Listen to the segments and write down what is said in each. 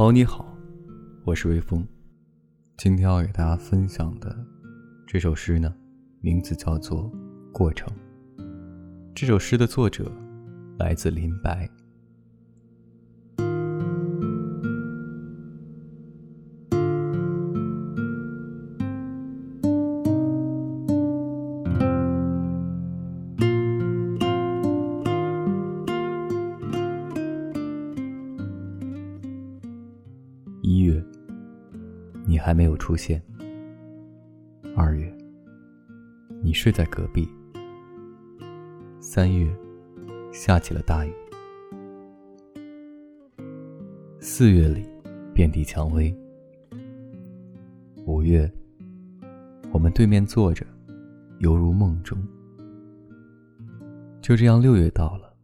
朋友你好，我是微风。今天要给大家分享的这首诗呢，名字叫做《过程》。这首诗的作者来自林白。一月，你还没有出现。二月，你睡在隔壁。三月，下起了大雨。四月里，遍地蔷薇。五月，我们对面坐着，犹如梦中。就这样，六月到了。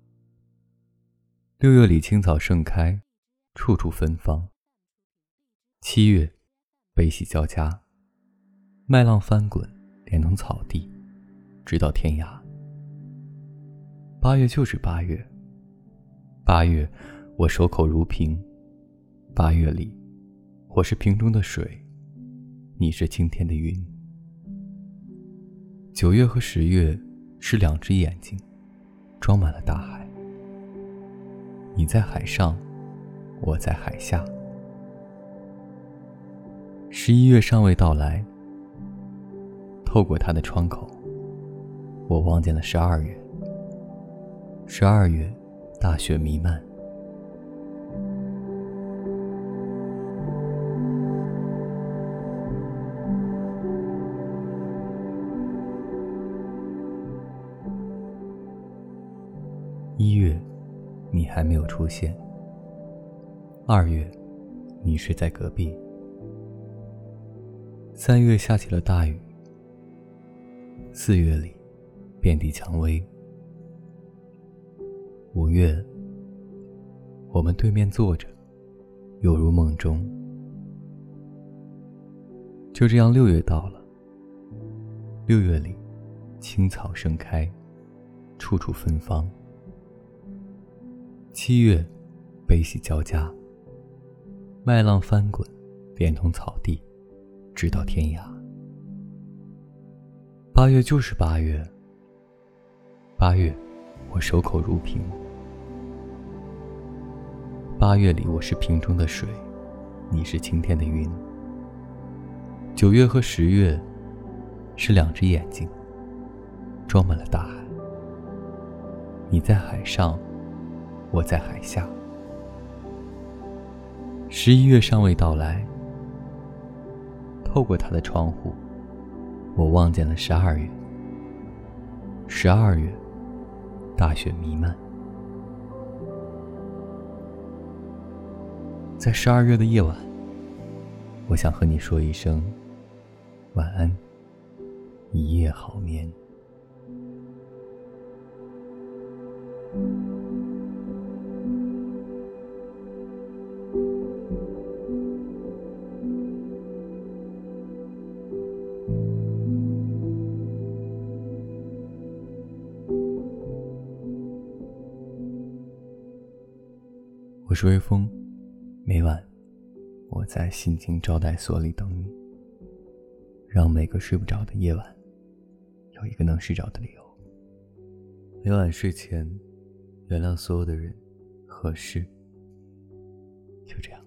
六月里，青草盛开，处处芬芳。七月，悲喜交加，麦浪翻滚，连同草地，直到天涯。八月就是八月。八月，我守口如瓶。八月里，我是瓶中的水，你是青天的云。九月和十月是两只眼睛，装满了大海。你在海上，我在海下。十一月尚未到来，透过他的窗口，我望见了十二月。十二月，大雪弥漫。一月，你还没有出现。二月，你睡在隔壁。三月下起了大雨。四月里，遍地蔷薇。五月，我们对面坐着，犹如梦中。就这样，六月到了。六月里，青草盛开，处处芬芳。七月，悲喜交加，麦浪翻滚，连同草地。直到天涯。八月就是八月。八月，我守口如瓶。八月里，我是瓶中的水，你是晴天的云。九月和十月，是两只眼睛，装满了大海。你在海上，我在海下。十一月尚未到来。透过他的窗户，我望见了十二月。十二月，大雪弥漫。在十二月的夜晚，我想和你说一声晚安，一夜好眠。是微风，每晚我在心情招待所里等你，让每个睡不着的夜晚有一个能睡着的理由。每晚睡前，原谅所有的人和事，就这样。